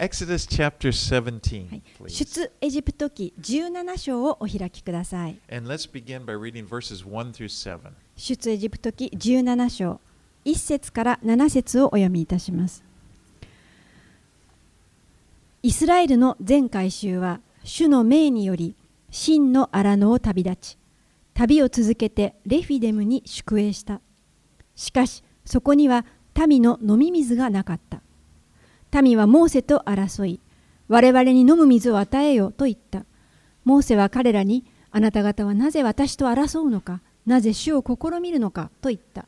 Exodus chapter 17, はい、please. 出エジプト記17章をお開きください。And let's begin by reading verses 1 through 7. 出エジプト記17章1節から7節をお読みいたします。イスラエルの全改宗は主の命により真の荒野を旅立ち旅を続けてレフィデムに宿営したしかしそこには民の飲み水がなかった民はモーセと争い我々に飲む水を与えよと言った。モーセは彼らにあなた方はなぜ私と争うのかなぜ主を試みるのかと言った。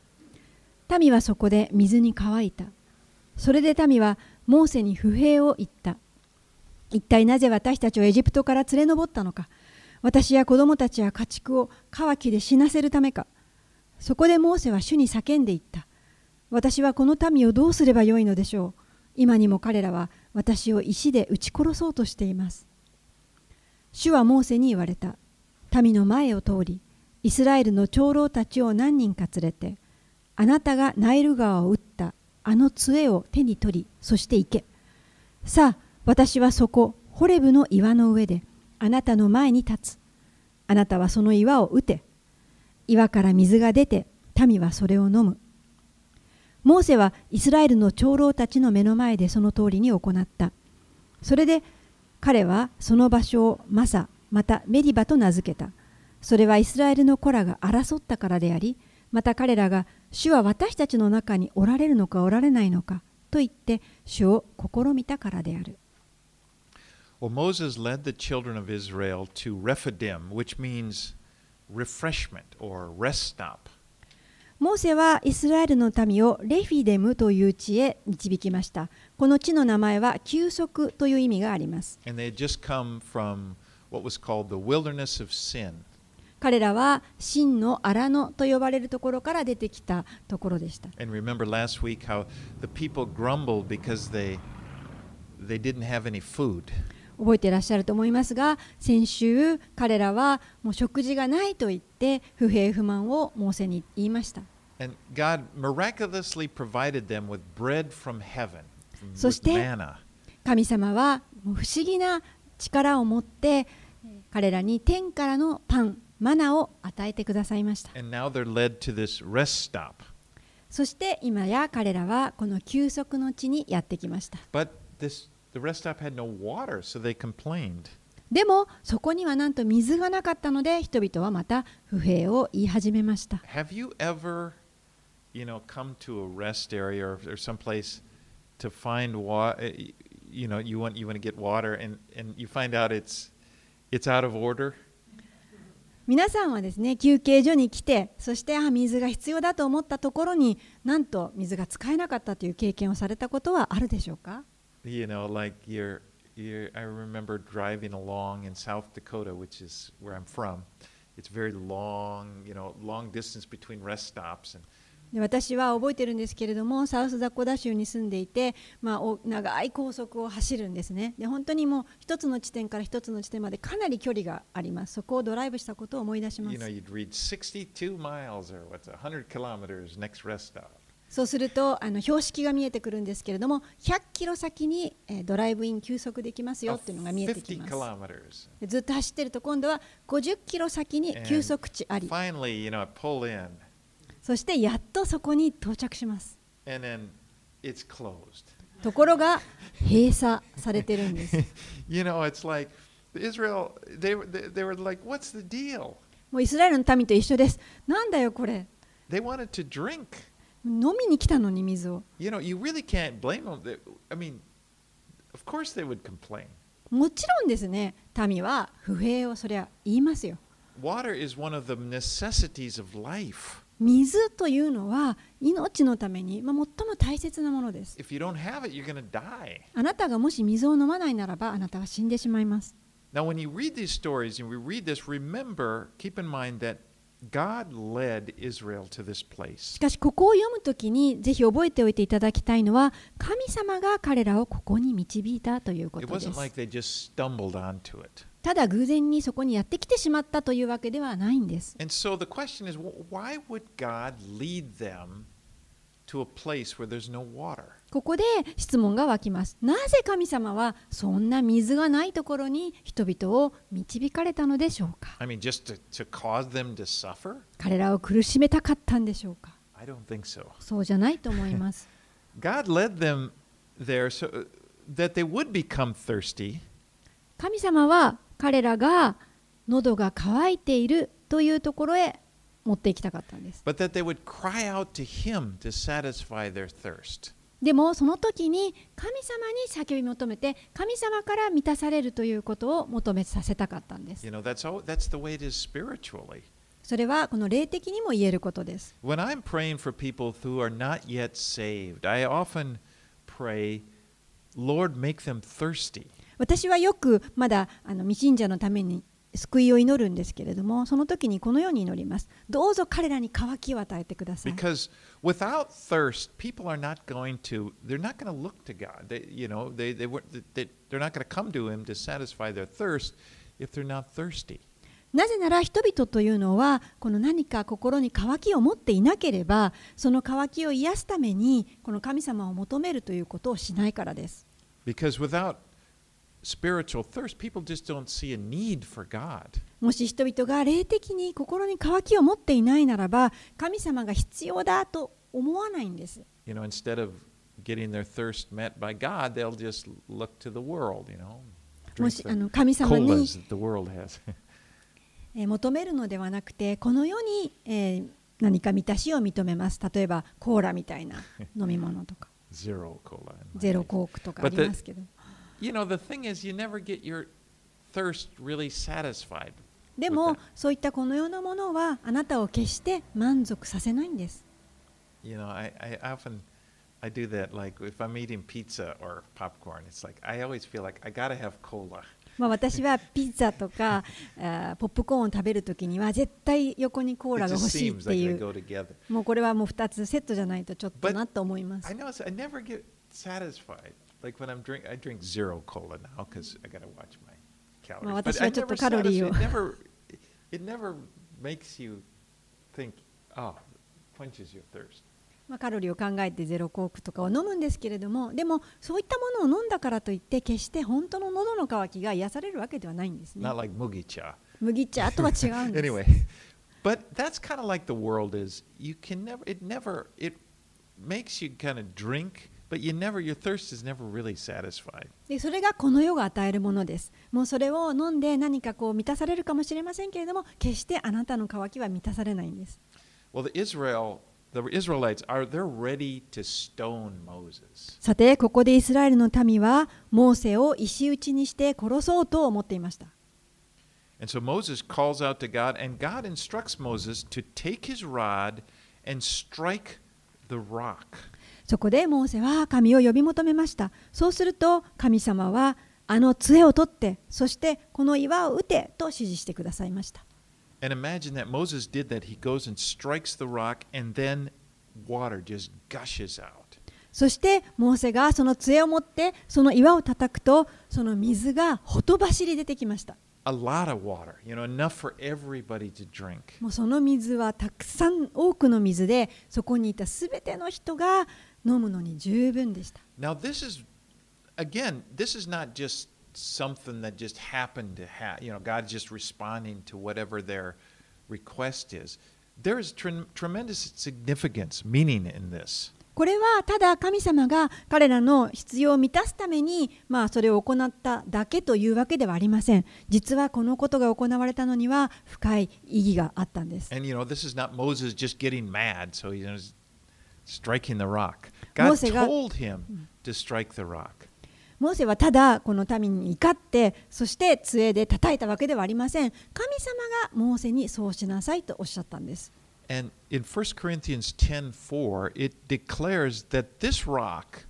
民はそこで水に乾いた。それで民はモーセに不平を言った。一体なぜ私たちをエジプトから連れ上ったのか。私や子供たちや家畜を渇きで死なせるためか。そこでモーセは主に叫んでいった。私はこの民をどうすればよいのでしょう。今にも彼らは私を石で撃ち殺そうとしています。主はモーセに言われた。民の前を通りイスラエルの長老たちを何人か連れてあなたがナイル川を打ったあの杖を手に取りそして行け。さあ私はそこホレブの岩の上であなたの前に立つ。あなたはその岩を打て。岩から水が出て民はそれを飲む。モーセはイスラエルの長老たちの目の前でその通りに行った。それで彼はその場所をマサまたメリバと名付けた。それはイスラエルの子らが争ったからでありまた彼らが主は私たちの中におられるのかおられないのかと言って主を試みたからである。Well, Moses led the children of Israel to Rephidim, which means refreshment or rest stop. モーセはイスラエルの民をレフィデムという地へ導きました。この地の名前は休息という意味があります。彼らは真の荒野と呼ばれるところから出てきたところでした。覚えていらっしゃると思いますが、先週彼らはもう食事がないと言って不平不満をモーセに言いました。そして神様は不思議な力を持って彼らに天からのパン、マナを与えてくださいました。そして今や彼らはこの休息の地にやってきました。でもそこにはなんと水がなかったので人々はまた不平を言い始めました。you know, come to a rest area or, or someplace to find water? You know, you want you want to get water, and and you find out it's it's out of order. 皆さんはですね休憩所に来てそしてあ水が必要だと思ったところになんと水が使えなかったという経験をされたことはあるでしょうか You know, like you're, you're I remember driving along in South Dakota, which is where I'm from. It's very long, you know, long distance between rest stops, and で私は覚えてるんですけれどもサウスダコダ州に住んでいて、まあ、お長い高速を走るんですね。で本当にもう一つの地点から一つの地点までかなり距離があります。そこをドライブしたことを思い出しま you know, read 62 miles or what's 100 kilometers next rest stop. そうするとあの標識が見えてくるんですけれども100キロ先に、えードライブイン休息できますよ Oh, っていうのが見えてき50ます。ずっと走ってると今度は50キロ先に休息地あり。Finally, you know, pull in, そしてやっとそこに到着します。ところが閉鎖されてるんです。もうイスラエルの民と一緒です。なんだよこれ。飲みに来たのに水を。もちろんですね、民は不平をそりゃ言いますよ。Water is one of the. 水というのは命のために、まあ、最も大切なものです it. あなたがもし水を飲まないならばあなたは死んでしまいます Now, when you read these stories and we read this, remember, keep in mind that God led Israel to this し place. かしここを読むときにぜひ覚えておいていただきたいのは神様が彼らをここに導いたというこ It とで wasn't す like they just stumbled onto it. ただ偶然にそこにやってきてしまったというわけではないんです。ここで質問がわきます。なぜ神様はそんな水がないところに人々を導かれたのでしょうか？I mean, 彼らを苦しめたかったんでしょうか、so. そうじゃないと思います。神様は彼らを苦しめたかったんでしょうか神様は彼らが喉が渇いているというところへ持っていきたかったんです。でもその時に神様に叫び求めて神様から満たされるということを求めさせたかったんです。それはこの霊的にも言えることです。When I'm praying for people who are not yet saved, I often pray, Lord, make them thirsty. 私はよくまだあの未信者のために救いを祈るんですけれども、その時にこのように祈ります。どうぞ彼らに渇きを与えてください。なぜなら人々というのは、この何か心に渇きを持っていなければ、その渇きを癒すために、この神様を求めるということをしないからです。もし人々が霊的に心に渇きを持っていないならば、神様が必要だと思わないんです。もしあの神様に 求めるのではなくて、この世に、えー、何か満たしを認めます。例えば、コーラみたいな飲み物とか。ゼロコークとかありますけど。You know, the thing is, you never get your thirst really satisfied. でもそういったこの世のものはあなたを決して満足させないんです You know, I, I often I do that. Like if I'm eating pizza or popcorn, it's like I always feel like I gotta have cola. まあ私はピッツァとかポップコーンを食べるときには絶対横にコーラが欲しいっていう.もうこれはもう2つセットじゃないとちょっとなと思います Like when I'm drink, I drink zero cola now because I gotta watch my calories. まあ私はちょっとカロリーを it never, it never makes you think, oh, quenches your thirst. まあ、カロリーを考えてゼロコークとかを飲むんですけれどもでもそういったものを飲んだからといって決して本当の喉の渇きが癒されるわけではないんですね Not like mugi cha. 麦茶とは違うんです Anyway, but that's kind of like the world is. You can never, it never, it makes you kind of drink, それがこの世が与えるものです。もうそれを飲んで何かこう満たされるかもしれませんけれども、決してあなたの渇きは満たされないんです。さて、ここでイスラエルの民は、モーセを石打ちにして殺そうと思っていました。そこでモーセは神を呼び求めました。そうすると神様はあの杖を取って、そしてこの岩を打てと指示してくださいました。そして、モーセがその杖を持って、その岩を叩くと、その水がほとばしり出てきました。もうその水はたくさん多くの水で、そこにいたすての人が飲むのに十分でした Now, this is, again, this is not just something that just happened to have, you know, God's just responding to whatever their request is. There is tre- tremendous significance, meaning in this. これはただ神様が彼らの必要を満たすために、まあ、それを行っただけというわけではありません実はこのことが行われたのには深い意義があったんです And, you know, this is not Moses just getting mad, so he's striking the rock. God told him to strike the rock. モーセはただこの民に怒ってそして杖で叩いたわけではありません神様がモーセにそうしなさいとおっしゃったんです And in 1 Corinthians 10:4, it declares that this rock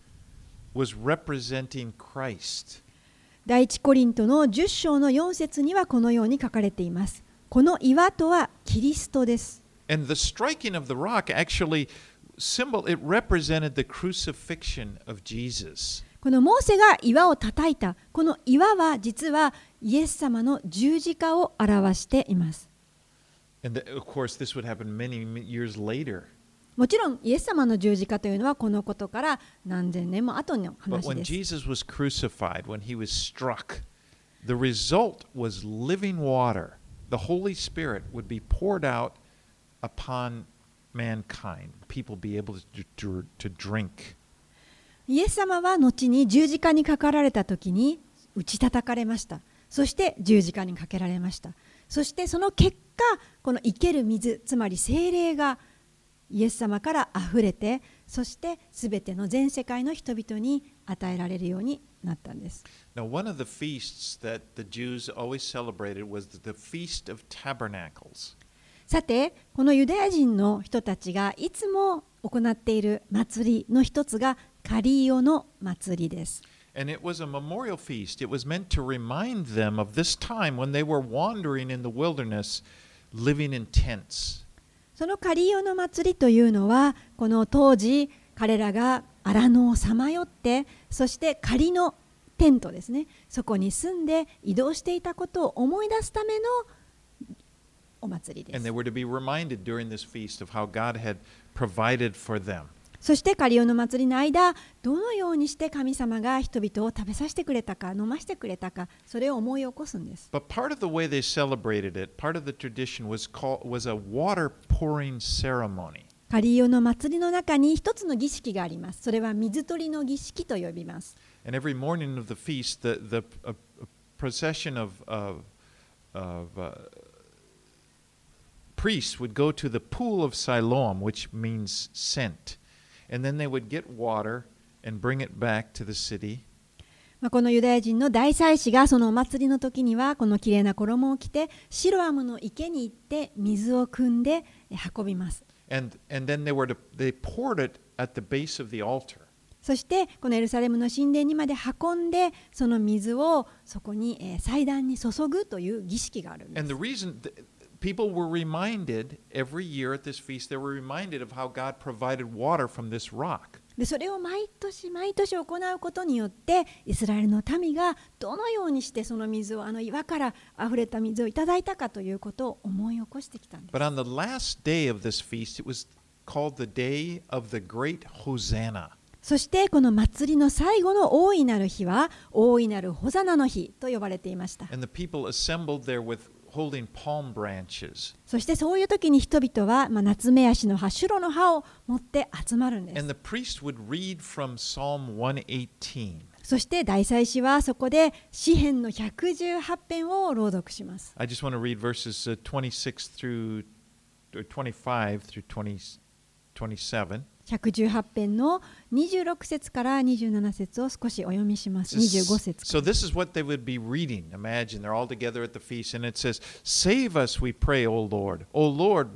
was representing Christ. 第一コリントの10章の4節にはこのように書かれていますこの岩とはキリストです And the striking of the rock actually symbol it represented the crucifixion of Jesus. このモーセが岩を叩いたこの岩は実はイエス様の十字架を表しています And th- of course, this would happen many m- years later. もちろんイエス様の十字架というのはこのことから何千年も後の But 話 when です。 Jesus was crucified, when he was struck, the result was living water. The Holy Spirit would be poured out upon イエス様は後に十字架にかかられた時に打ち叩かれました。そして十字架にかけられました。そしてその結果この生ける水つまり精霊がイエス様からあふれてそしてすての全世界の人々に与えられるようになったんです。Now, one of the さて、このユダヤ人の人たちがいつも行っている祭りの一つがカリオの祭りです。And it was a memorial feast. It was meant to remind them of this time when they were wandering in the wilderness, living in tents. そのカリオの祭りというのは、この当時、彼らが荒野をさまよって、そして仮のテントですね、そこに住んで移動していたことを思い出すためのお祭りで And す they。were to be reminded during this feast of how God had provided for them. そしてカリオの祭りの間、どのようにして神様が人々を食べさせてくれたか、飲ませてくれたか、それを思い起こすんです。But part of the way they celebrated it, part of the tradition was called was a water pouring ceremony. カリオの祭りの中に一つの儀式があります。それは水取りの儀式と呼びます。And every morning of the feast, the, the a, a procession of, of, of uh, priests would go to the pool of Siloam, which means sent. And then they would get water and bring it back to the city. まあ、このユダヤ人の大祭司がそのお祭りの時にはこの綺麗な衣を着てシロアムの池に行って水を汲んでえ運びます。And, and then they, were to, they poured it at the base of the altar. そしてこのエルサレムの神殿にまで運んでその水をそこにえー祭壇に注ぐという儀式があるんで And す the。reason people were reminded every year at this feast, they were reminded of how God provided water from this rock. でそれを毎年毎年行うことによってイスラエルの民がどのようにしてその水をあの岩からあふれた水をいただいたかということを思い起こしてきたんです But on the last day of this feast, it was called the day of the great Hosanna. そしてこの祭りの最後の大いなる日は大いなるホザナの日と呼ばれていました And the people assembled there with holding palm branches. そしてそういう時に人々は、まあ、夏目足の葉シュロの葉を持って集まるんで And す the priest would read from Psalm 118. そして大祭司はそこで詩編の118編を朗読します I just want to read verses uh, 26 through or 25 through 20, 27. 118編の26節から27節を少しお読みします。 This- 25節か So this is what they would be reading. Imagine they're all together at the feast, and it says, "Save us, we pray, O Lord. O Lord,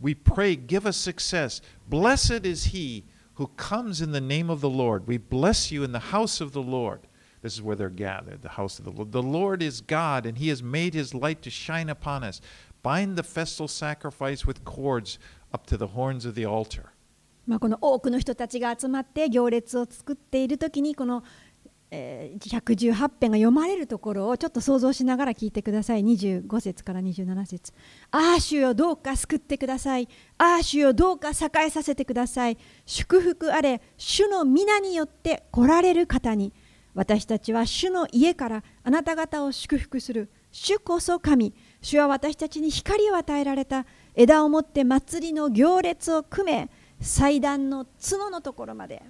we pray, give us success. Blessed is he who comes in the name of the Lord. We bless you in the house of the Lord." This is where they're gathered, the house of the Lord. The Lord is God, and he has made his light to shine upon us. Bind the festal sacrifice with cords up to the horns of the altar. まあ、この多くの人たちが集まって行列を作っている時にこの、118編が読まれるところをちょっと想像しながら聞いてください。25節から27節。ああ主よどうか救ってください。ああ主よどうか栄えさせてください。祝福あれ主の皆によって来られる方に。私たちは主の家からあなた方を祝福する。主こそ神。主は私たちに光を与えられた。枝を持って祭りの行列を組め。祭壇の角のところまで。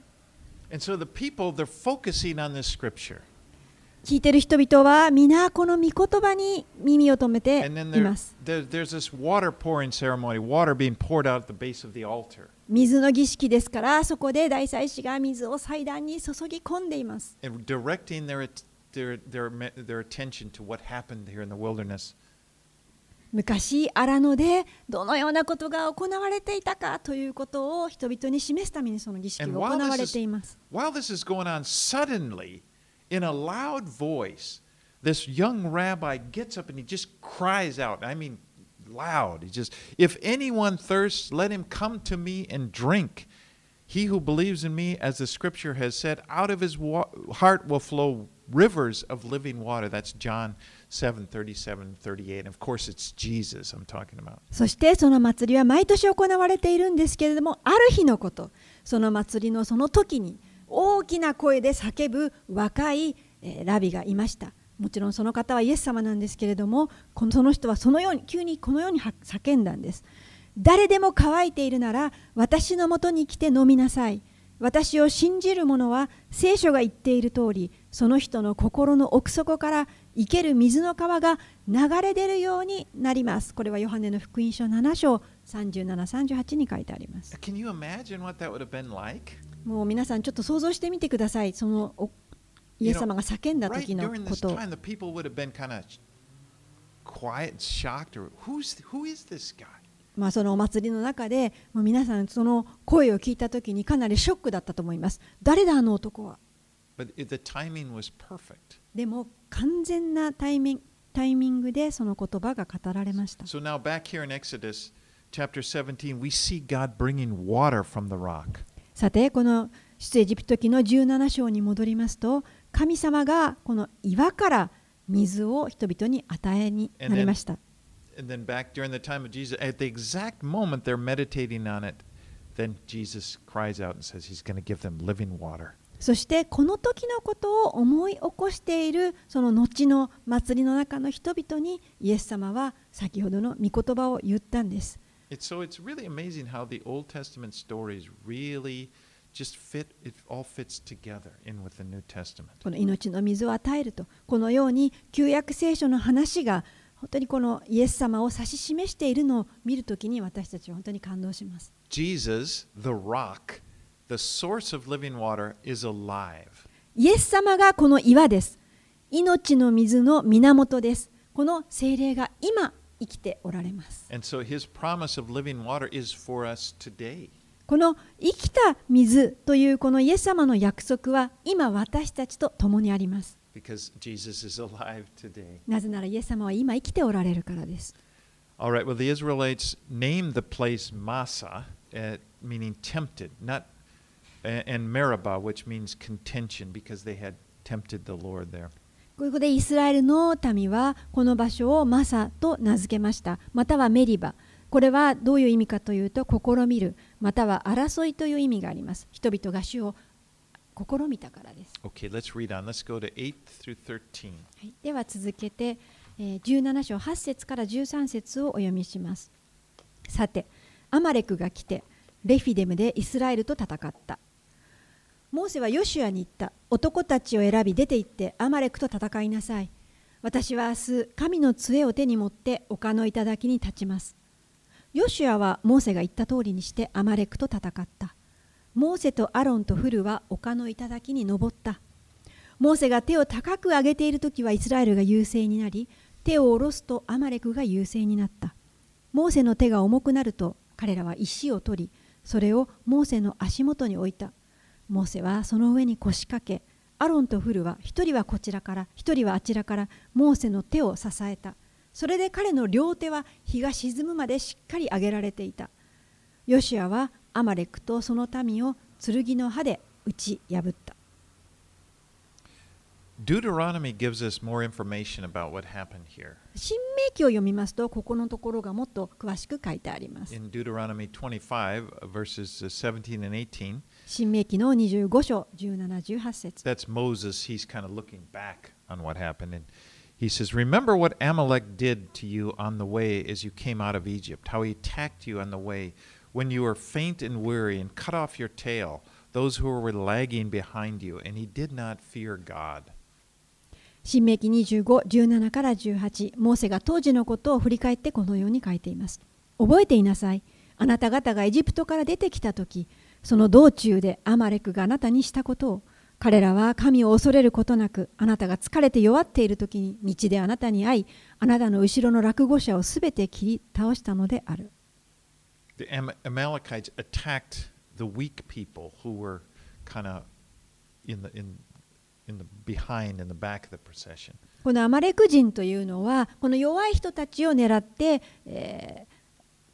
聞いてる人々は皆この御言葉に耳を止めています。水の儀式ですから、そこで大祭司が水を祭壇に注ぎ込んでいます。昔荒野でどのようなことが行われていたかということを人々に示すためにその儀式が And 行 while わ this れ is, ています while this is going on, suddenly, in a loud voice, this young rabbi gets up and he just cries out. I mean, loud. He just, if anyone thirsts, let him come to me and drink. He who believes in me, as the scripture has said, out of his wa- heart will flow rivers of living water. That's John 7 そしてその祭りは毎年行われているんですけれどもある日のこと。その祭りのその時に大きな声で叫ぶ若いラビがいました。もちろんその方はイエス様なんですけれどもこのその人はそのように急にこのように叫んだんです。誰でも乾いているなら私のもとに来て飲みなさい。私を信じる者は聖書が言っている通りその人の心の奥底から生ける水の川が流れ出るようになります。これはヨハネの福音書7章3738に書いてあります?もう皆さんちょっと想像してみてください。そのおイエス様が叫んだ時のこと。を quiet, shocked, or who's who is this guy? まあ、そのお祭りの中でもう皆さんその声を聞いた時にかなりショックだったと思います。誰だあの男は？でも完全なタイミンタイミングでその言葉が語られました So now back here in Exodus chapter 17, we see God bringing water from the rock. さてこの出エジプト記の17章に戻りますと神様がこの岩から水を人々に与えになりました And then back during the time of Jesus, at the exact moment they're meditating on it, then Jesus cries out and says he's going to give them living water. そしてこの時のことを思い起こしているその後の祭りの中の人々にイエス様は先ほどの御言葉を言ったんです。It's, so it's really amazing how the Old Testament stories really just fit, it all fits together in with the New Testament. この命の水を与えるとこのように旧約聖書の話が本当にこのイエス様を指し示しているのを見るときに私たちは本当に感動します。Jesus, the rock, the source of living water, is alive. イエス様がこの岩です。命の水の源です。この精霊が今生きておられます。And so his promise of living water is for us today. この生きた水というこのイエス様の約束は今私たちと共にあります。because Jesus is alive today. なぜならイエス様は今生きておられるからです。All right, well, the Israelites named the place Massa, uh, meaning tempted, not, and Meribah, which means contention, because they had tempted the Lord there. ここでイスラエルの民はこの場所をマサと名付けました。またはメリバ。これはどういう意味かというと、試みる、または争いという意味があります。人々が主を試みたからです。Okay, let's read on. Let's go to 8 through 13. はい、では続けて、えー17章8節から13節をお読みします。さて、アマレクが来て、レフィデムでイスラエルと戦った。モーセはヨシュアに言った。男たちを選び出て行ってアマレクと戦いなさい。私は明日、神の杖を手に持って丘の頂に立ちます。ヨシュアはモーセが言った通りにしてアマレクと戦った。モーセとアロンとフルは丘の頂に登った。モーセが手を高く上げている時はイスラエルが優勢になり手を下ろすとアマレクが優勢になったモーセの手が重くなると彼らは石を取りそれをモーセの足元に置いたモーセはその上に腰掛けアロンとフルは一人はこちらから一人はあちらからモーセの手を支えた。それで彼の両手は日が沈むまでしっかり上げられていた。ヨシュアはアマレクとその民を剣の歯で打ち破った。Deuteronomy gives us more information about what happened here. 新明記を読みますとここのところがもっと詳しく書いてあります。 In Deuteronomy 25, uh, verses uh, 17 and 18, 新明記の25章17、18節 that's Moses. He's kind of looking back on what happened. And he says, Remember what Amalek did to you on the way as you came out of Egypt, how he attacked you on the way when you were faint and weary and cut off your tail, those who were lagging behind you, and he did not fear God. 新明記25、17から18モーセが当時のことを振り返ってこのように書いています。覚えていなさい。あなた方がエジプトから出てきたとき、その道中でアマレクがあなたにしたことを、彼らは神を恐れることなく、あなたが疲れて弱っているときに道であなたに会い、あなたの後ろの落語者をすべて切り倒したのである。The Amalekites attacked the weak people who were kind of in the in このアマレク人というのはこの弱い人たちを狙って、えー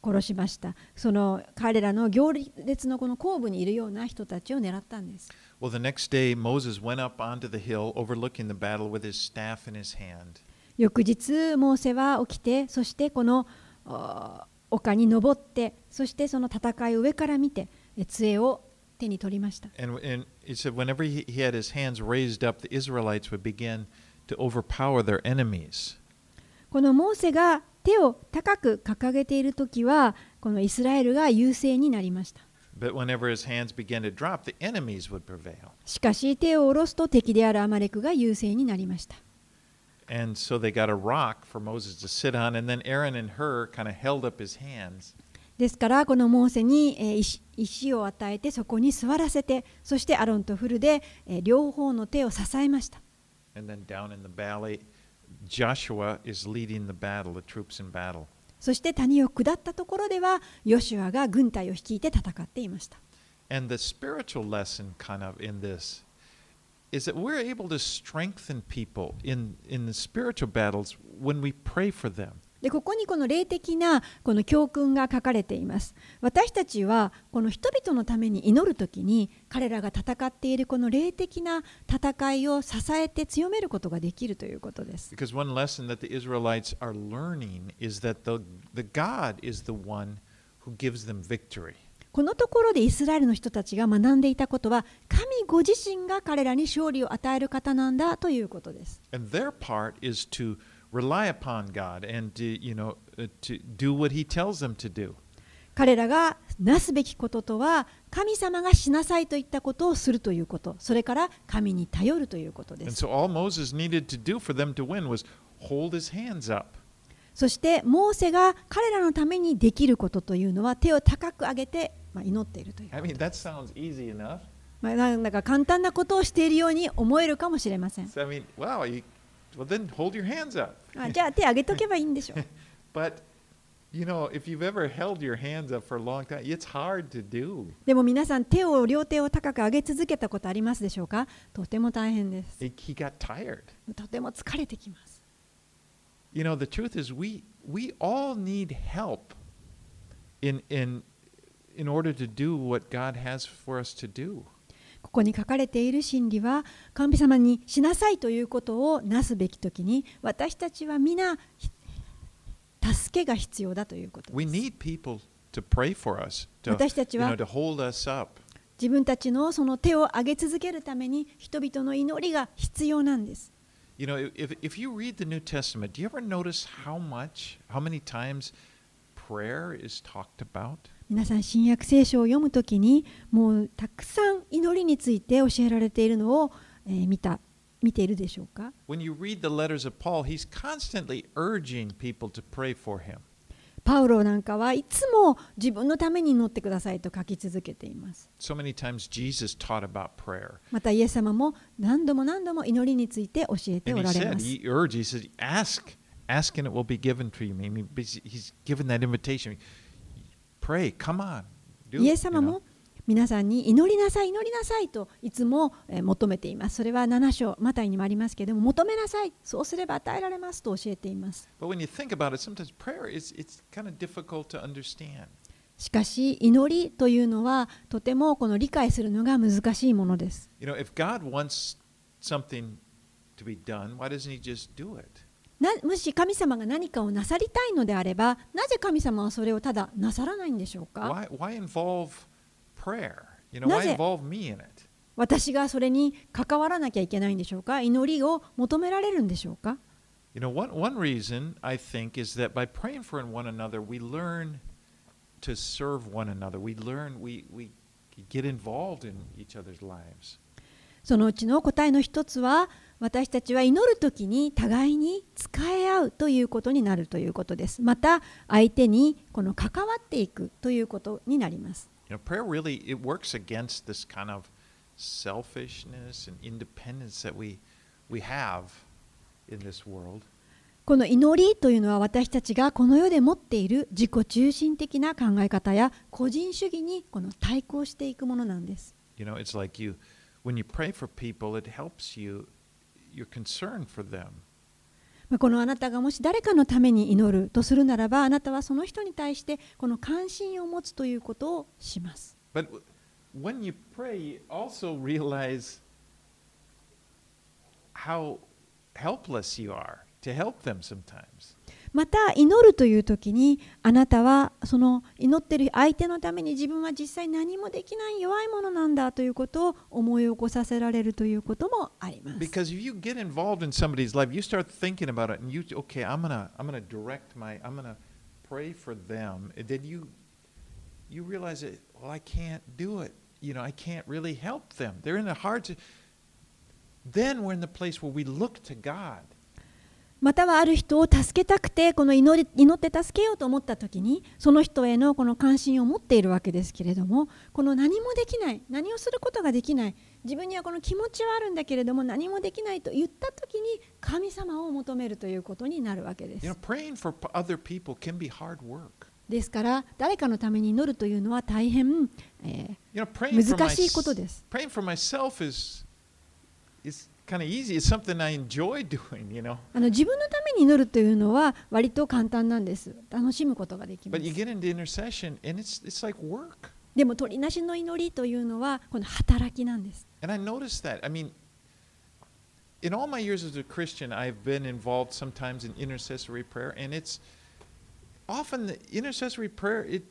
殺しました。その彼らの行列のこの後部にいるような人たちを狙ったんです。Well, the next day, Moses went up onto the hill overlooking the battle with his staff in his hand. 翌日モーセは起きてそしてこのあ丘に登ってそしてその戦いを上から見てえ杖を手に取りました And, and he said, whenever he, he had his hands raised up, the Israelites would begin to overpower their enemies. このモーセが手を高く掲げている時はこのイスラエルが優勢になりました But whenever his hands began to drop, the enemies would prevail. しかし手を下ろすと敵であるアマレクが優勢になりました And so they got a rock for Moses to sit on, and then Aaron and Hur kind of held up his hands. ですからこのモーセにえー石石を与えてそこに座らせてそしてアロンとフルでえー両方の手を支えました.そして谷を下ったところではヨシュアが軍隊を率いて戦っていました And the spiritual lesson, kind of, in this is that we're able to strengthen people in, in the spiritual battles when we pray for them. でここにこの霊的なこの教訓が書かれています。私たちはこの人々のために祈るときに彼らが戦っているこの霊的な戦いを支えて強めることができるということです。Because one lesson that the Israelites are learning is that the, the God is the one who gives them victory. このところでイスラエルの人たちが学んでいたことは神ご自身が彼らに勝利を与える方なんだということです。And their part is to 彼らがなすべきこととは神様がしなさいと言ったことをするということそれから神に頼るということです。そしてモーセが彼らのためにできることというのは手を高く上げて祈っているということ。なんだか簡単なことをしているように思えるかもしれません。well, then hold your hands up. あじゃあ手上げとけばいいんでしょう But, you know, if you've ever held your hands up for a long time, it's hard to do. でも皆さん手を両手を高く上げ続けたことありますでしょうかとても大変です He he got tired. とても疲れてきます You know, the truth is, we, we all need help in, in, in order to do what God has for us to do. ここに書かれている真理は神様にしなさいということをなすべきときに私たちは皆ひ助けが必要だということです私たちは.自分たちのその手を上げ続けるために人々の祈りが必要なんです You know, if, if you read the New Testament, do you ever notice how much, how many times prayer is talked about? 皆さん新約聖書を読むときにもうたくさん祈りについて教えられているのを、見た見ているでしょうか？Paul, パウロなんかはいつも自分のために祈ってくださいと書き続けています、so、またイエス様も何度も何度も祈りについて教えておられます。And he said, he urged, he said, ask, ask and it will be given to you. He's given that invitation. イエス様も皆さんに祈りなさい、祈りなさいといつも求めています。それは7章、またにもありますけども、求めなさい、そうすれば与えられますと教えています。しかし、祈りというのはとてもこの理解するのが難しいものです。なもし神様が何かをなさりたいのであればなぜ神様はそれをただなさらないんでしょうか Why, why involve prayer? You know, why なぜ- involve me in it? 私がそれに関わらなきゃいけないんでしょうか祈りを求められるんでしょうか You know, one, one reason I think is that by praying for one another, we learn to serve one another. We learn, we, we get involved in each other's lives. そのうちの答えの一つは私たちは祈る時に互いに使い合うということになるということです。また相手にこの関わっていくということになります。この祈りというのは私たちがこの世で持っている自己中心的な考え方や個人主義にこの対抗していくものなんです。このあなたがもし誰かのために祈るとするならば、あなたはその人に対してこの関心を持つということをします。また祈るという時にあなたはその祈ってる相手のために自分は実際何もできない弱いものなんだということを思い起こさせられるということもあります。Because if you get involved in somebody's life, you start thinking about it, and you okay, I'm gonna I'm gonna direct my I'm gonna pray for them. And then you you realize that well, I can't do it. You know, I can't really help them. They're in a hard. si- Then we're in the place where we look to God. またはある人を助けたくてこの祈り祈って助けようと思った時にその人へのこの関心を持っているわけですけれどもこの何もできない何をすることができない自分にはこの気持ちはあるんだけれども何もできないと言った時に神様を求めるということになるわけで You know, す hard work. ですから誰かのために祈るというのは大変、え You know, 難しいことです is is kind of easy. It's something I enjoy doing. You know. ーあの自分のために祈るというのは割と簡単なんです楽しむことができま But you す get into intercession, and it's it's like work. でも取りなしの祈りというのはこの働きなんです And I noticed that. I mean, in all my years as a Christian, I've been involved sometimes in intercessory prayer, and it's often the intercessory prayer. It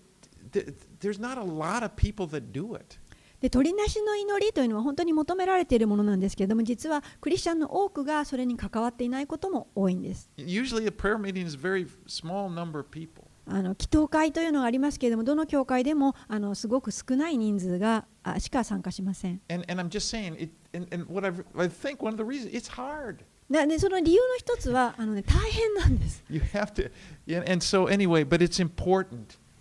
th- there's not a lot of people that do it. でりなしの祈りというのは本当に求められているものなんですけれども実はクリスチャンの多くがそれに関わっていないことも多いんです。あの祈祷会というのがありますけれどもどの教会でもあのすごく少ない人数がしか参加しません。なでその理由の一つはあの、ね、大変なんです。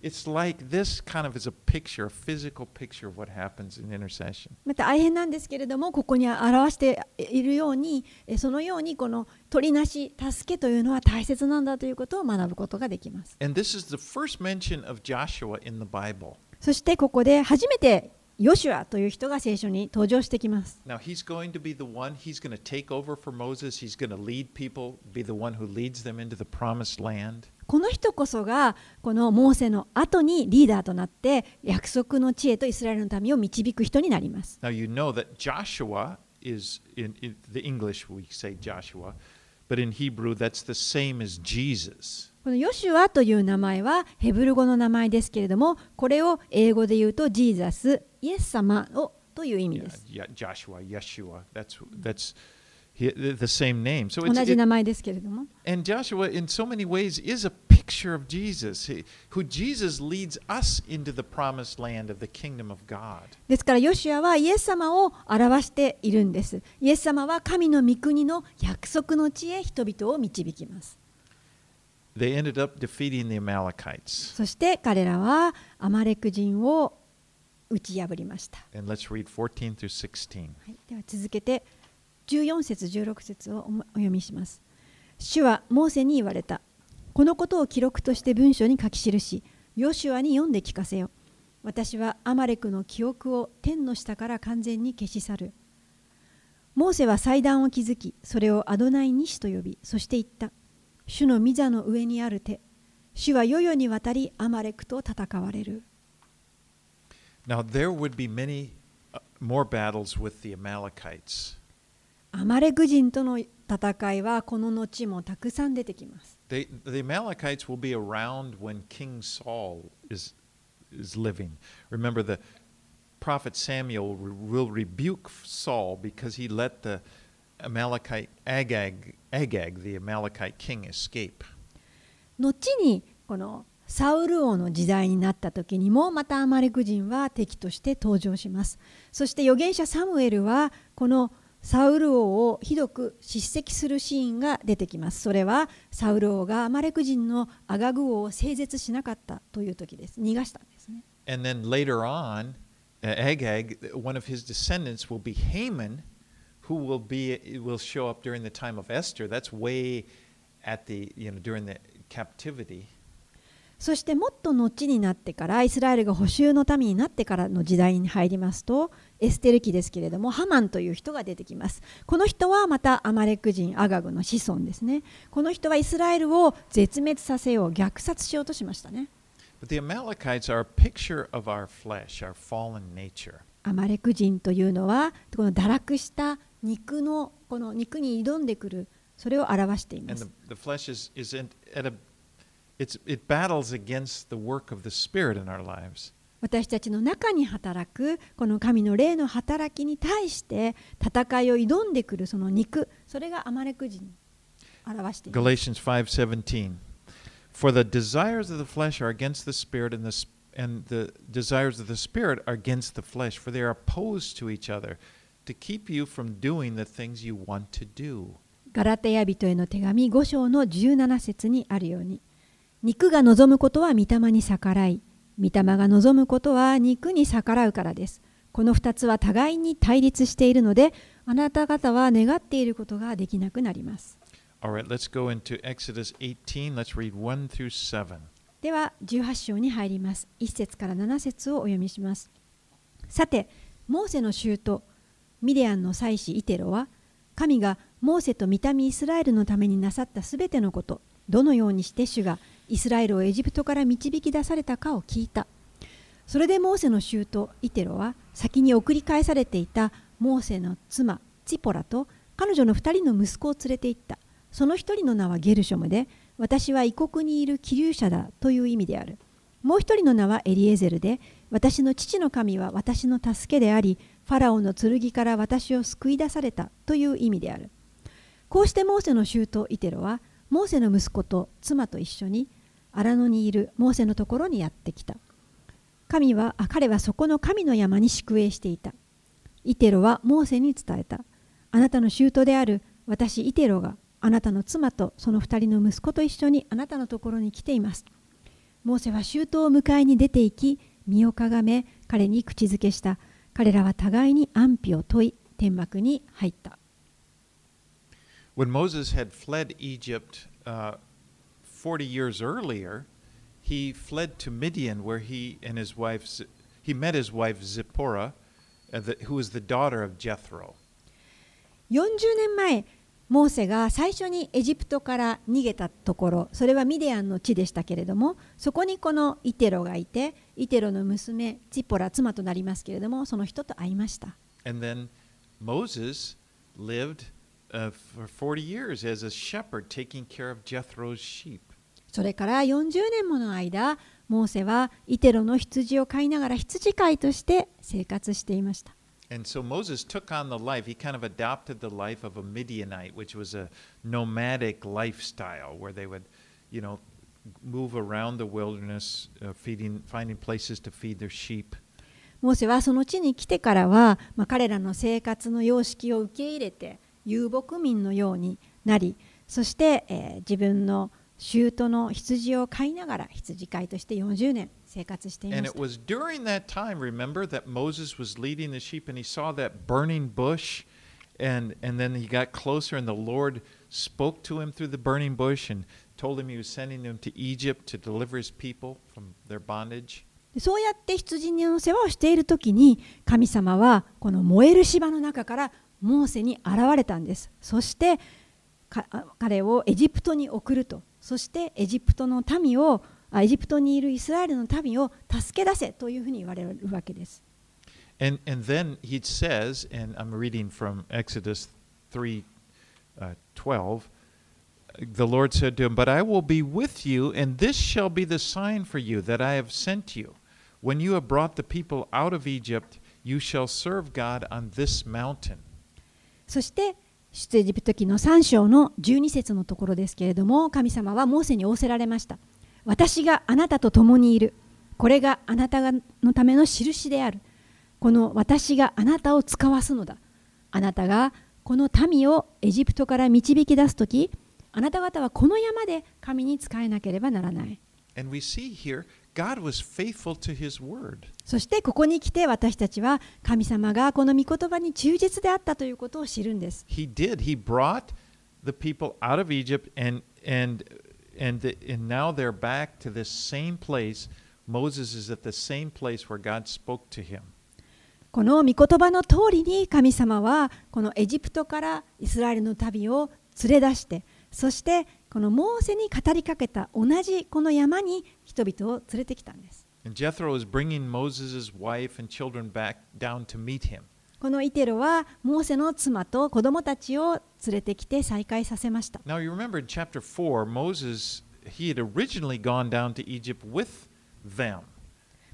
It's like this kind of is a picture, a physical picture of what happens in intercession. また大変なんですけれどもここに表しているようにえそのようにこの取りなし助けというのは大切なんだということを学ぶことができます And this is the first mention of Joshua in the Bible. そしてここで初めてヨシュアという人が聖書に登場してきます Now he's going to be the one, he's going to take over for Moses. He's going to lead people, be the one who leads them into the promised land. この人こそがこのモーセの後にリーダーとなって約束の地へとイスラエルの民を導く人になります。Now you know that Joshua is, in, in the English we say Joshua, but in Hebrew that's the same as Jesus. このヨシュアという名前はヘブル語の名前ですけれどもこれを英語で言うとジーザス、イエス様をという意味 Yeah, です。yeah, Joshua, Yeshua, that's, that's the same name. So 同 it's, じ it, 名前ですけれども and Joshua in so many ways is a picture of Jesus, who Jesus leads us into the promised land of the kingdom of God. ですからヨシュアはイエス様を表しているんです。イエス様は神の御国の約束の地へ人々を導きます。They ended up defeating the Amalekites. そして彼らはアマレク人を打ち破りました。And let's read 14 through 16. はい、では続けて14節16節をお読みします。主はモーセに言われた。このことを記録として文書に書き記し、ヨシュアに読んで聞かせよ。私はアマレクの記憶を天の下から完全に消し去る。モーセは祭壇を築き、それをアドナイ・ニシと呼び、そして言った。主の御座の上にある手。主は世々にわたりアマレクと戦われる。Now, there would be many more battles with the Amalekites. アマレク人との戦いはこの後もたくさん出てきます。They, the Amalekites will be around when King Saul is, is living. Remember, the prophet Samuel will rebuke Saul because he let the Amalekite Agag, Agag, the Amalekite king, escape. 後にこのサウル王の時代になった時にもまたアマレク人は敵として登場しますそして預言者サムエルはこのサウル王をひどく叱責するシーンが出てきますそれはサウル王がアマレク人のアガグ王を整絶しなかったという時です逃がしたんですね And then later on, uh, Agag, one of his descendants, will be Haman, who will be will show up during the time of Esther. That's way at the you know during the captivity. そしてもっと後になってからイスラエルが補修の民になってからの時代に入りますとエステル記ですけれどもハマンという人が出てきます。この人はまたアマレク人アガグの子孫ですね。この人はイスラエルを絶滅させよう虐殺しようとしましたね。アマレク人というのはこの堕落した肉のこの肉に挑んでくるそれを表しています。肉の戦いは神の力の力の力の力の力の力の力の力のの力の力の力の力の力の力の力の力の力の力の力の力の私たちの中に働くこの神の霊の働きに対して戦いを挑んでくるその肉それがアマレク人を表しています Galatians 5:17 For the desires of the flesh are against the spirit and the and the desires of the spirit are against the flesh for they are opposed to each other to keep you from doing the things you want to do. ガラテヤ人への手紙5章の17節にあるように肉が望むことは御霊に逆らい御霊が望むことは肉に逆らうからですこの2つは互いに対立しているのであなた方は願っていることができなくなります right, let's go into Exodus 18. Let's read 1 through 7. では18章に入ります1節から7節をお読みしますさてモーセの舅ミディアンの祭司イテロは神がモーセと御民イスラエルのためになさったすべてのことどのようにして主がイスラエルをエジプトから導き出されたかを聞いた。それでモーセの舅イテロは先に送り返されていたモーセの妻チポラと彼女の2人の息子を連れて行った。その一人の名はゲルショムで私は異国にいる気流者だという意味である。もう一人の名はエリエゼルで私の父の神は私の助けでありファラオの剣から私を救い出されたという意味である。こうしてモーセの舅イテロはモーセの息子と妻と一緒に荒野にいるモーセのところにやってきた。神はあ彼はそこの神の山に宿営していた。イテロはモーセに伝えた。あなたの舅である私イテロがあなたの妻とその二人の息子と一緒にあなたのところに来ています。モーセは舅を迎えに出て行き身をかがめ彼に口づけした。彼らは互いに安否を問い天幕に入った。When Moses had fled Egypt uh, 40 years earlier, he fled to Midian where he and his wife Z- he met his wife Zipporah, uh, the, who was the daughter of Jethro. 40年前モーセが最初にエジプトから逃げたところそれはミディアンの地でしたけれどもそこにこのイテロがいてイテロの娘チポラ妻となりますけれどもその人と会いました And then Moses lived uh, for 40 years as a shepherd taking care of Jethro's sheep. それから40年もの間、モーセはイテロの羊を飼いながら羊飼いとして生活していました。モーセはその地に来てからは、まあ、彼らの生活の様式を受け入れて遊牧民のようになり、そして、えー、自分の舅の羊を飼いながら羊飼いとして40年生活していま And し it た was during that time, remember, that Moses was leading the sheep and he saw that burning bush. And, and then he got closer, and the Lord spoke to him through the burning bush and told him he was sending him to Egypt to deliver his people from their bondage. でそうやって羊の世話をしている時に神様はこの燃える芝の中からモーセに現れたんですそして彼をエジプトに送るとそしてエジプトの民をあエジプトにいるイスラエルの民を助け出せというふうに言われるわけです And, and then he says, and I'm reading from Exodus 3 uh, 12, the Lord said to him, But I will be with you, and this shall be the sign for you that I have sent you. When you have brought the people out of Egypt, you shall serve God on this mountain. そして出エジプト記の3章の12節のところですけれども神様はモーセに仰せられました。私があなたと共にいる。これがあなたのための印である。この私があなたを使わすのだ。あなたがこの民をエジプトから導き出す時あなた方はこの山で神に仕えなければならない。And we see here, God was faithful to his word. そしてここに来て私たちは神様がこの御言葉に忠実であったということを知るんです He did. He brought the people out of Egypt and and and, the, and now they're back to this same place. Moses is at the same place where God spoke to him. この御言葉の通りに神様はこのエジプトからイスラエルの旅を連れ出してそしてこのモーセに語りかけた同じこの山に人々を連れてきたんです。このイテロはモーセの妻と子供たちを連れてきて再会させました。Now you remember in chapter 4, Moses, he had originally gone down to Egypt with them.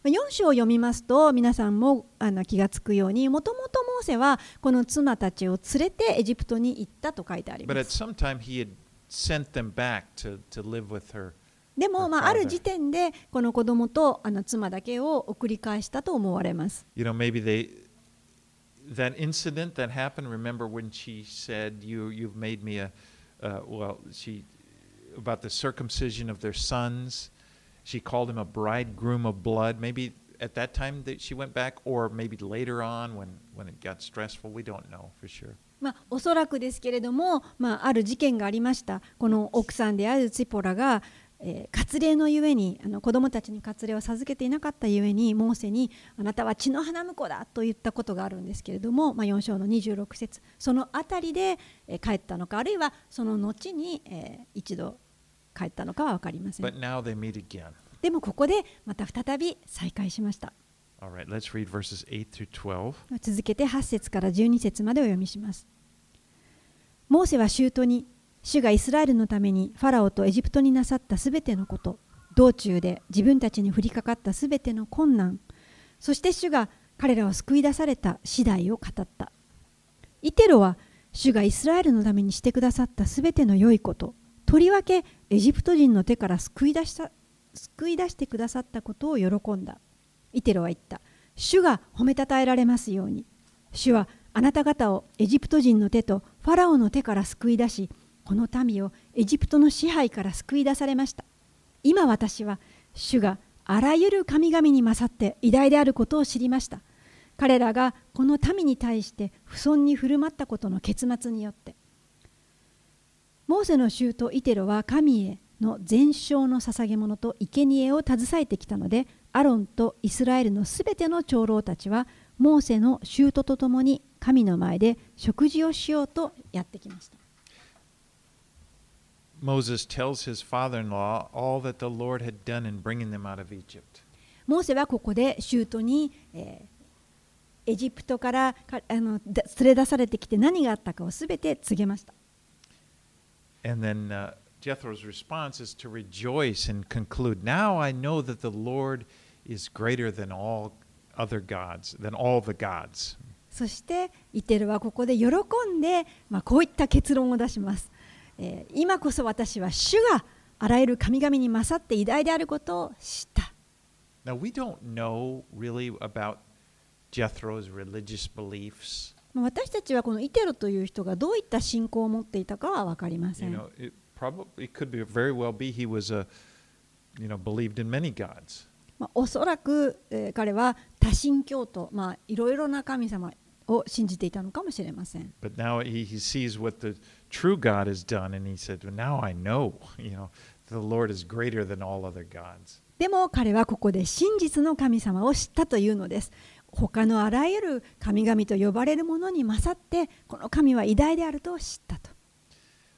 4章を読みますと皆さんもあの気がつくようにもともとモーセはこの妻たちを連れてエジプトに行ったと書いてあり But ま at す。some time he had sent them back to, to live with her. でも、まあ、ある.時点でこの子供とあの妻だけを送り返したと思われます。You know, maybe they that incident that happened. Remember when she said, "You you've made me a uh, well." She about the circumcision of their sons. She called him a bridegroom of blood. Maybe at that time that she went back, or maybe later on when when it got stressful. We don't know for sure. まあ、おそらくですけれども、まあ、ある事件がありました。この奥さんであるツィポラが、えー割礼のゆえにあの子供たちに割礼を授けていなかったゆえにモーセにあなたは血の花婿だと言ったことがあるんですけれども、まあ、4章の26節そのあたりで、えー帰ったのかあるいはその後に、えー一度帰ったのかは分かりません.でもここでまた再び再会しました right, let's read verses 8 through 12. 続けて8節から12節までお読みします。モーセは舅に、主がイスラエルのためにファラオとエジプトになさったすべてのこと、道中で自分たちに降りかかったすべての困難、そして主が彼らを救い出された次第を語った。イテロは主がイスラエルのためにしてくださったすべての良いこと、とりわけエジプト人の手から救い出した救い出してくださったことを喜んだ。イテロは言った。主が褒めたたえられますように。主はあなた方をエジプト人の手とファラオの手から救い出し、この民をエジプトの支配から救い出されました。今私は主があらゆる神々に勝って偉大であることを知りました。彼らがこの民に対して不尊に振る舞ったことの結末によって。モーセの衆とイテロは神への全焼の捧げ物と生贄を携えてきたので、アロンとイスラエルのすべての長老たちは、モーセの衆とともに神の前で食事をしようとやってきました。モーセはここで舅に、え、エジプトからかあの連れ出されてきて何があったかをすべて告げました。そして、イテルはここで喜んで、まあ、こういった結論を出します。今こそ私は主があらゆる神々に勝って偉大であることを知った。Now, we don't know really about Jethro's religious beliefs. 私たちはこのイテロという人がどういった信仰を持っていたかは分かりません。おそらく、えー、彼は多神教徒、まあ、いろいろな神様を信じていたのかもしれません。But now he sees what the true God has done, and he said, well, Now I know, you know, the Lord is greater than all other gods. でも彼はここで真実の神様を知ったというのです。他のあらゆる神々と呼ばれるものに勝ってこの神は偉大であると知ったと。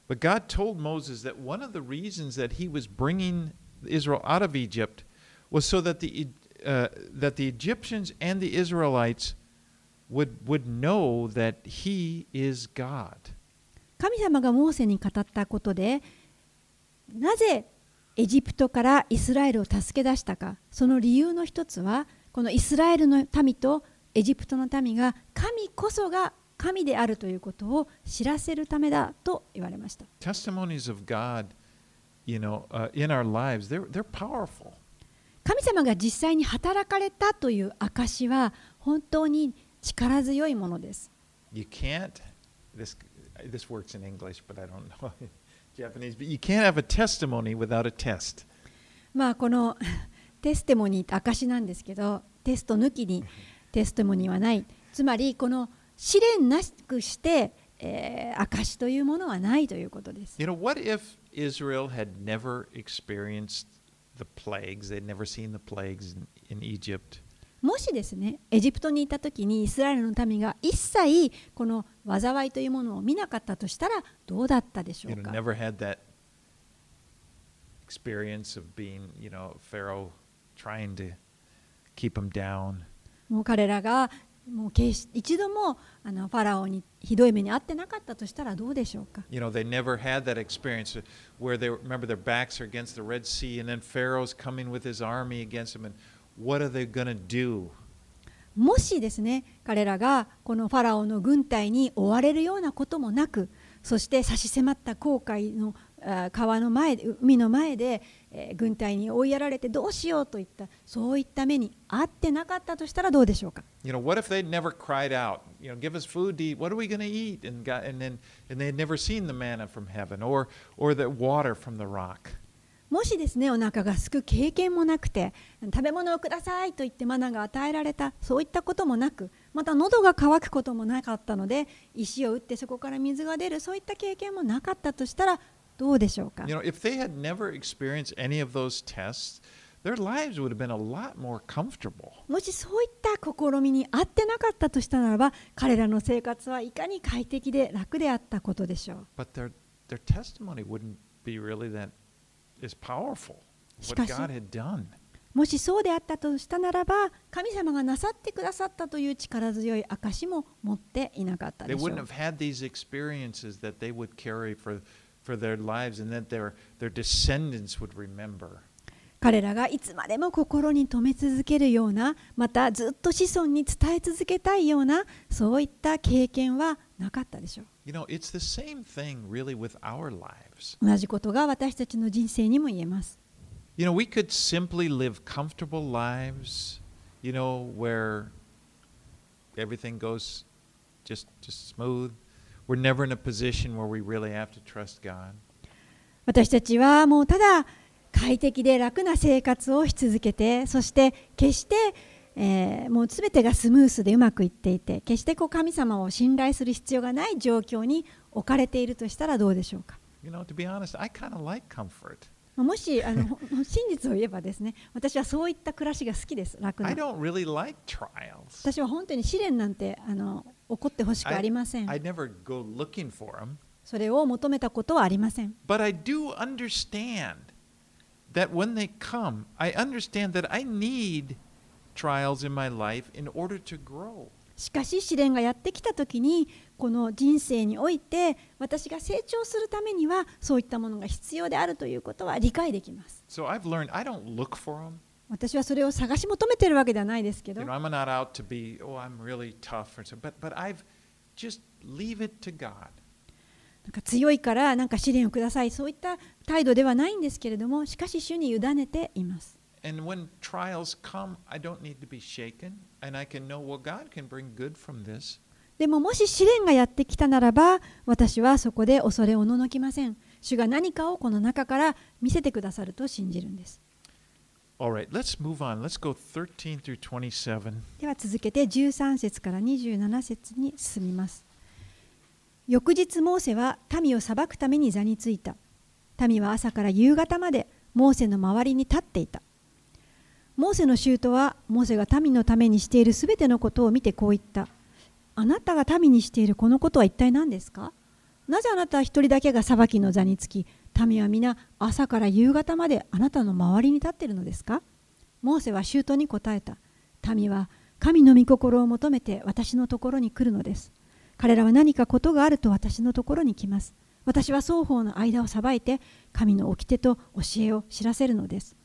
But God told Moses that one of the reasons that he was bringing Israel out of Egypt was so that the, uh, that the Egyptians and the Israelites would, would know that he is God. 神様がモーセに語ったことでなぜエジプトからイスラエルを助け出したか。その理由の一つはこのイスラエルの民とエジプトの民が神こそが神であるということを知らせるためだと言われました。Testimonies of God, you know, uh, in our lives, they're, they're powerful. 神様が実際に働かれたという証は本当に力強いものです。You can't, this, this works in English, but I don't know Japanese, but you can't have a testimony without a test. まあこのテステモニーって証なんですけどテスト抜きにテステモニーはないつまりこの試練なくして えー証というものはないということです。 You know, what if Israel had never experienced the plagues? They'd never seen the plagues in, in Egypt. もしですね、エジプトにいた時にイスラエルの民が一切この災いというものを見なかったとしたらどうだったでしょうか experience of being, you know, Pharaoh trying to keep them down. もう彼らがもう決し一度もあのファラオにひどい目に遭ってなかったとしたらどうでしょうか You know, they never had that experience where they remember their backs are against the Red Sea and then Pharaoh's coming with his army against them. And what are they going to do? もしですね彼らがこのファラオの軍隊に追われるようなこともなくそして差し迫った航海のあ川の前で海の前で、えー軍隊に追いやられてどうしようといったそういった目に遭ってなかったとしたらどうでしょうか You know, what if they'd never cried out, you know, give us food to eat. What are we going to eat? And got, and then and they had never seen the manna from heaven or or the water from the rock. もしですねお腹がすく経験もなくて食べ物をくださいと言ってマナが与えられたそういったこともなくまた喉が渇くこともなかったので石を打ってそこから水が出るそういった経験もなかったとしたらどうでしょうか？You know, if they had never experienced any of those tests, their lives would have been a lot more comfortable. もしそういった試みに合ってなかったとしたならば彼らの生活はいかに快適で楽であったことでしょう？But their their testimony wouldn't be really that as powerful. What しかし God had done. もしそうであったとしたならば神様がなさってくださったという力強い証も持っていなかった They でしょ wouldn't う have had these experiences that they would carry for for their lives and that their their descendants would remember. 彼らがいつまでも心に留め続けるようなまたずっと子孫に伝え続けたいようなそういった経験はなかったでしょう You know, it's the same thing really with our lives. 同じことが私たちの人生にも言えます You know, we could simply live comfortable lives, you know, where everything goes just just smooth. We're never in a position where we really have to trust God. 私たちはもうただ快適で楽な生活をし続けてそして決して、えーもう全てがスムースでうまくいっていて決してこう神様を信頼する必要がない状況に置かれているとしたらどうでしょうか？You know, to be honest, I kind of like comfort. もしあのほ 真実を言えばですね私はそういった暮らしが好きです楽 I な don't really like trials. 私は本当に試練なんてあの起こってほしくありません I never go looking for them. それを求めたことはありません But I do understand that when they come, I understand that I need trials in my life in order to grow. しかし試練がやってきた時にこの人生において私が成長するためにはそういったものが必要であるということは理解できます So I've learned I don't look for them. 私はそれを探し求めてるわけではないですけど You know, I'm not out to be, oh, I'm really tough or something. But but I've just leave it to God. なんか強いからなんか試練をくださいそういった態度ではないんですけれどもしかし主に委ねています And when trials come, I don't need to be shaken, and I can know, well, God can bring good from this. でももし試練がやってきたならば私はそこで恐れおののきません主が何かをこの中から見せてくださると信じるんです right, let's move on. Let's go 13 through 27. では続けて13節から27節に進みます翌日モーセは民を裁くために座についた。民は朝から夕方までモーセの周りに立っていた。モーセの舅はモーセが民のためにしているすべてのことを見てこう言った。あなたが民にしているこのことは一体何ですか？なぜあなたは一人だけが裁きの座につき民は皆朝から夕方まであなたの周りに立っているのですか？モーセは舅に答えた。民は神の御心を求めて私のところに来るのです。彼らは何かことがあると私のところに来ます。私は双方の間を裁いて神の掟と教えを知らせるのです。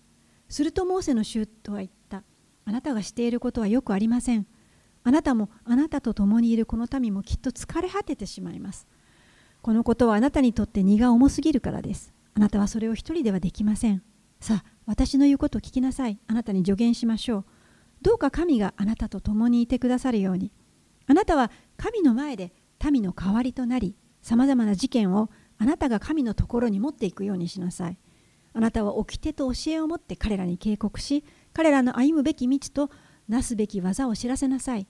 するとモーセの舅は言った。あなたがしていることはよくありません。あなたもあなたと共にいるこの民もきっと疲れ果ててしまいます。このことはあなたにとって荷が重すぎるからです。あなたはそれを一人ではできません。さあ私の言うことを聞きなさい。あなたに助言しましょう。どうか神があなたと共にいてくださるように。あなたは神の前で民の代わりとなりさまざまな事件をあなたが神のところに持っていくようにしなさい。あなたは掟と教えを持って彼らに警告し彼らの歩むべき道となすべき技を知らせなさい。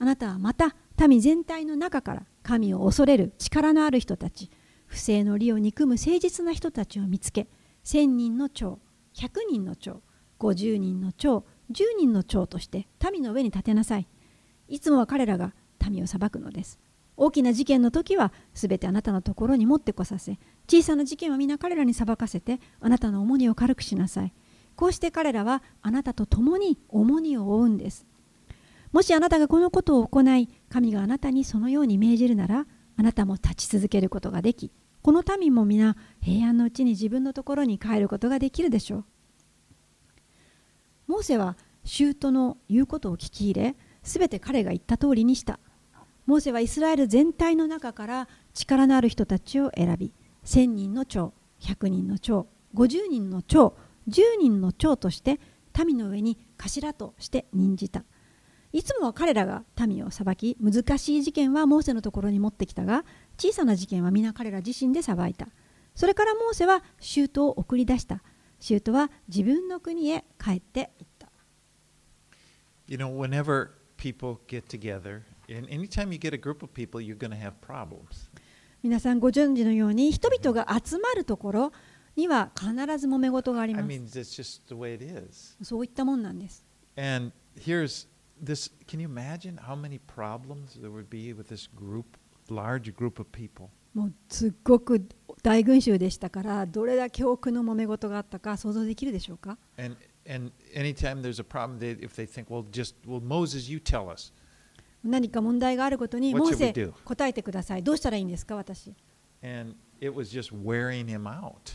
あなたはまた民全体の中から神を恐れる力のある人たち不正の利を憎む誠実な人たちを見つけ1000人の長100人の長50人の長10人の長として民の上に立てなさい。いつもは彼らが民を裁くのです。大きな事件の時はすべてあなたのところに持ってこさせ小さな事件は皆彼らに裁かせてあなたの重荷を軽くしなさい。こうして彼らはあなたと共に重荷を負うんです。もしあなたがこのことを行い神があなたにそのように命じるならあなたも立ち続けることができこの民も皆平安のうちに自分のところに帰ることができるでしょう。モーセは舅の言うことを聞き入れすべて彼が言った通りにした。モーセはイスラエル全体の中から力のある人たちを選び1000人の長100人の長50人の長10人の長として民の上に頭として任じた。いつもは彼らが民を裁き難しい事件はモーセのところに持ってきたが小さな事件は皆彼ら自身で裁いた。それからモーセはシュートを送り出した。シュートは自分の国へ帰っていった。You know, whenever people get together, and anytime you get a group of people, you're going to have problems. 皆さんご存知のように人々が集まるところには必ず揉め事があり I ます mean, that's just the way it is. そういったもんなんです And here's this can you imagine how many problems there would be with this group, large group of people? もうすっごく大群衆でしたからどれだけ多くの揉め事があったか想像できるでしょうか And and anytime there's a problem, they, if they think, well, just well, Moses, you tell us. 何か問題があることに、モーセ答えてください。どうしたらいいんですか、私。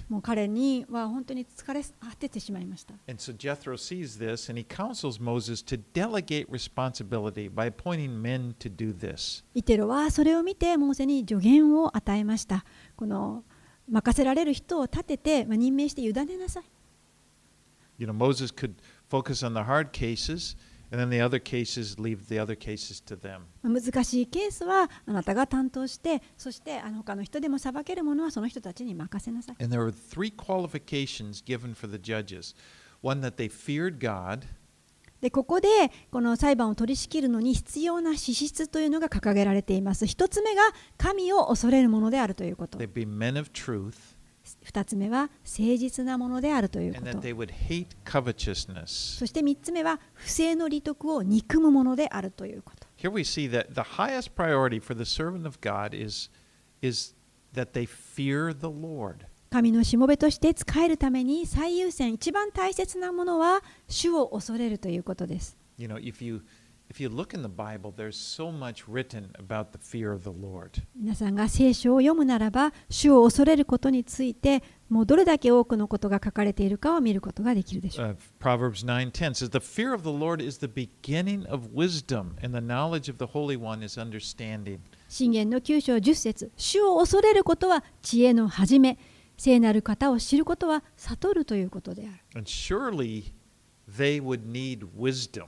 もう彼には本当に疲れ果ててしまいました。そして、ジロはそれを見て、モーセに助言を与えました。この任せられる人を立てて、まあ、任命して委ねなさい。難しいケースはあなたが担当して、そしてあの他の人でも裁けるものはその人たちに任せなさい。で、ここでこの裁判を取り仕切るのに必要な資質というのが掲げられています。一つ目が神を恐れるものであるということ。They'd be men of truth. 二つ目は誠実なものであるということ.そして三つ目は不正の利得を憎むものであるということ Here we see that the highest priority for the servant of God is, is that they fear the Lord. 神のしもべとして仕えるために最優先一番大切なものは主を恐れるということです You know, if you if you look in the Bible, there's so much written about the fear of the Lord. 皆さんが聖書を読むならば主を恐れることについてもうどれだけ多くのことが書かれているかを見ることができるでしょう Uh, Proverbs 9:10 says, "The fear of the Lord is the beginning of wisdom, and the knowledge of the Holy One is understanding." 信玄の9章10節主を恐れることは知恵の始め聖なる方を知ることは悟るということである And surely they would need wisdom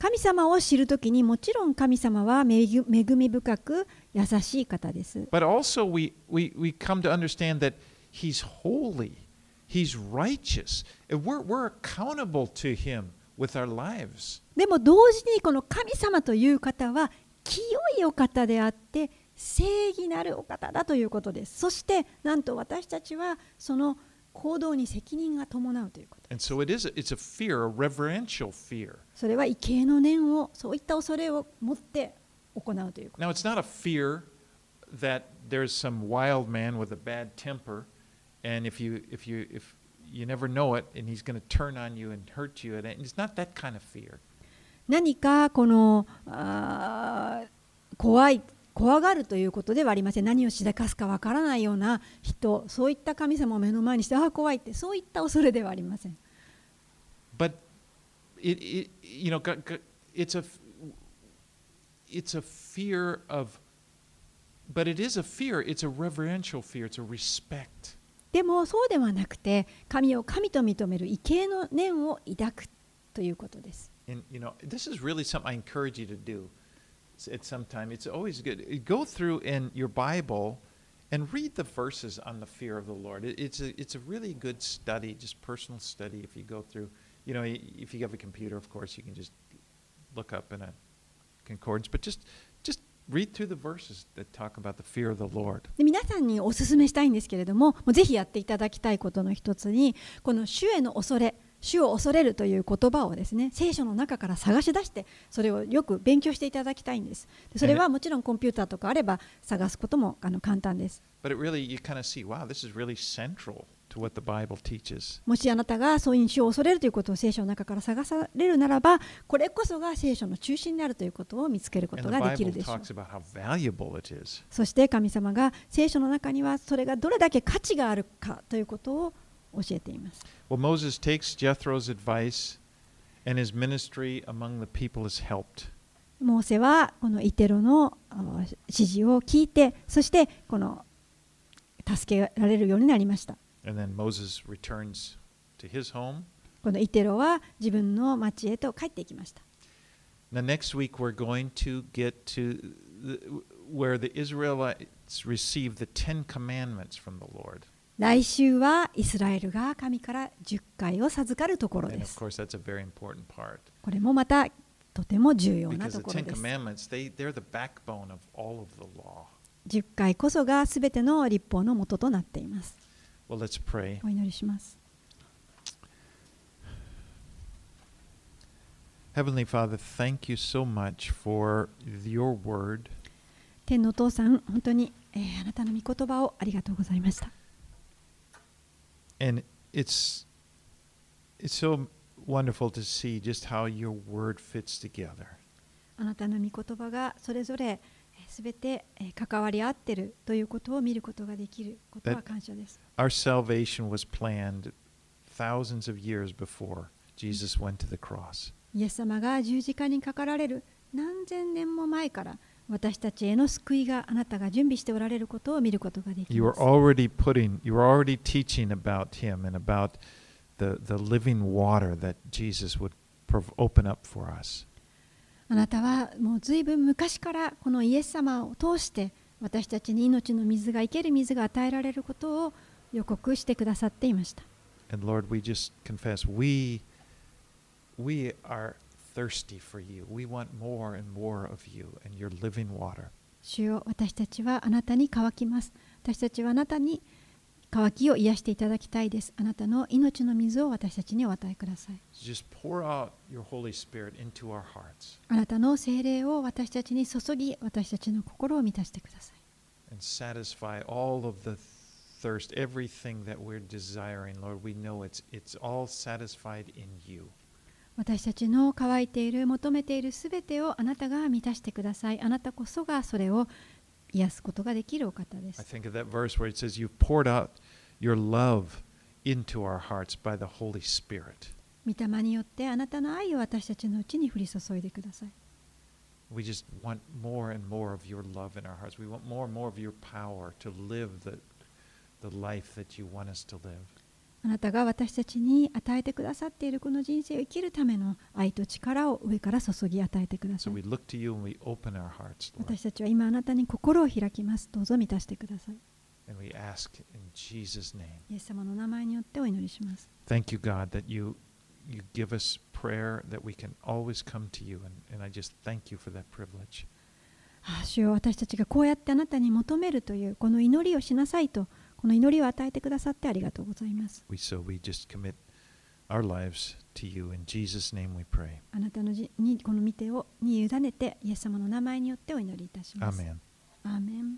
神様を知るときにもちろん神様は恵み深く優しい方です。でも同時にこの神様という方は清いお方であって正義なるお方だということです。そしてなんと私たちはその行動に責任が伴うということ so it is a, it's a fear, a reverential fear. それは畏敬の念をそういった恐れを持って行うということ Now it's not a fear that there's some wild man with a bad temper and if you if you if you never know it and he's going to turn on you and hurt you and it's not that kind of fear. 何かこのあー怖い怖がるということではありません何をしでかすかわからないような人そういった神様を目の前にしてああ怖いってそういった恐れではありません But it, it you know, it's a, it's a fear of, but it is a fear. It's a reverential fear. It's a respect. でもそうではなくて神を神と認める畏敬の念を抱くということです And you know, this is really something I encourage you to do at some time. It's always good. Go through in your Bible and read the verses on the fear of the Lord. It, it's a it's a really good study, just personal study. If you go through, you know, y- if you have a computer, of course, you can just look up in a concordance, but just just read through the verses that talk about the fear of the Lord. で皆さんにお勧めしたいんですけれどももうぜひやっていただきたいことの一つにこの主への恐れ 主を恐れるという言葉をですね聖書の中から探し出してそれをよく勉強していただきたいんですでそれはもちろんコンピューターとかあれば探すこともあの簡単です But it really you kind of see, wow, this is really central to what the Bible teaches. もしあなたがそういう主を恐れるということを聖書の中から探されるならばこれこそが聖書の中心であるということを見つけることができるでしょう.そして神様が聖書の中にはそれがどれだけ価値があるかということを教えています Well, Moses takes Jethro's advice, and his ministry among the people is helped. モーセはこのイテロのあ指示を聞いてそしてこの助けられるようになりました And then Moses returns to his home. このイテロは自分の町へと帰っていきました Now, next week, we're going to get to the, where the Israelites receive the Ten Commandments from the Lord. 来週はイスラエルが神から10回を授かるところです。これもまたとても重要なところです。10回こそがすべての立法の元となっています。お祈りします。天のお父さん、本当に、えー、あなたの御言葉をありがとうございました。And it's it's so wonderful to see just how your word fits together. あなたの御言葉がそれぞれすべてえー関わり合っているということを見ることができることは That- 感謝です。 Our salvation was planned thousands of years before Jesus went to the cross. イエス様が十字架にかかられる何千年も前から 私たちへの救いがあなたが準備しておられることを見ることができ You ます。already putting you were already teaching about him and about the the living water that Jesus would open up for us. あなたはもうずいぶん昔からこのイエス様を通して私たちに命の水が生ける水が与えられることを予告してくださっていました。And Lord, we just confess we we are thirsty for you. We want more and more of you and your living water. 主よ私たちはあなたに乾きます。私たちはあなたに乾きを癒していただきたいです。あなたの命の水を私たちにお与えください。あなたの精霊を私たちに注ぎ、私たちの心を満たしてください。私たちは私たちの心を満たしてください。私たちの乾いている、求めているすべてをあなたが満たしてください。あなたこそがそれを癒すことができるお方で I す。think of that verse where it says, You've poured out your love into our hearts by the Holy Spirit. 御霊によってあなたの愛を私たちのうちに降り注いでください。We just want more and more of your love in our hearts. We want more and more of your power to live the, the life that you want us to live. あなたが私たちに与えてくださっているこの人生を生きるための愛と力を上から注ぎ与えてください。私たちは今あなたに心を開きます。どうぞ満たしてください。イエス様の名前によってお祈りします。Thank you, God, that you, give us prayer that we can always come to you, and I just thank you for that privilege. 私たちがこうやってあなたに求めるという、この祈りをしなさいと。この祈りを与えてくださってありがとうございます。We so we just commit our lives to you in Jesus' name. We pray. あなたのじにこの見てをに委ねてイエス様の名前によってお祈りいたします。Amen. アーメン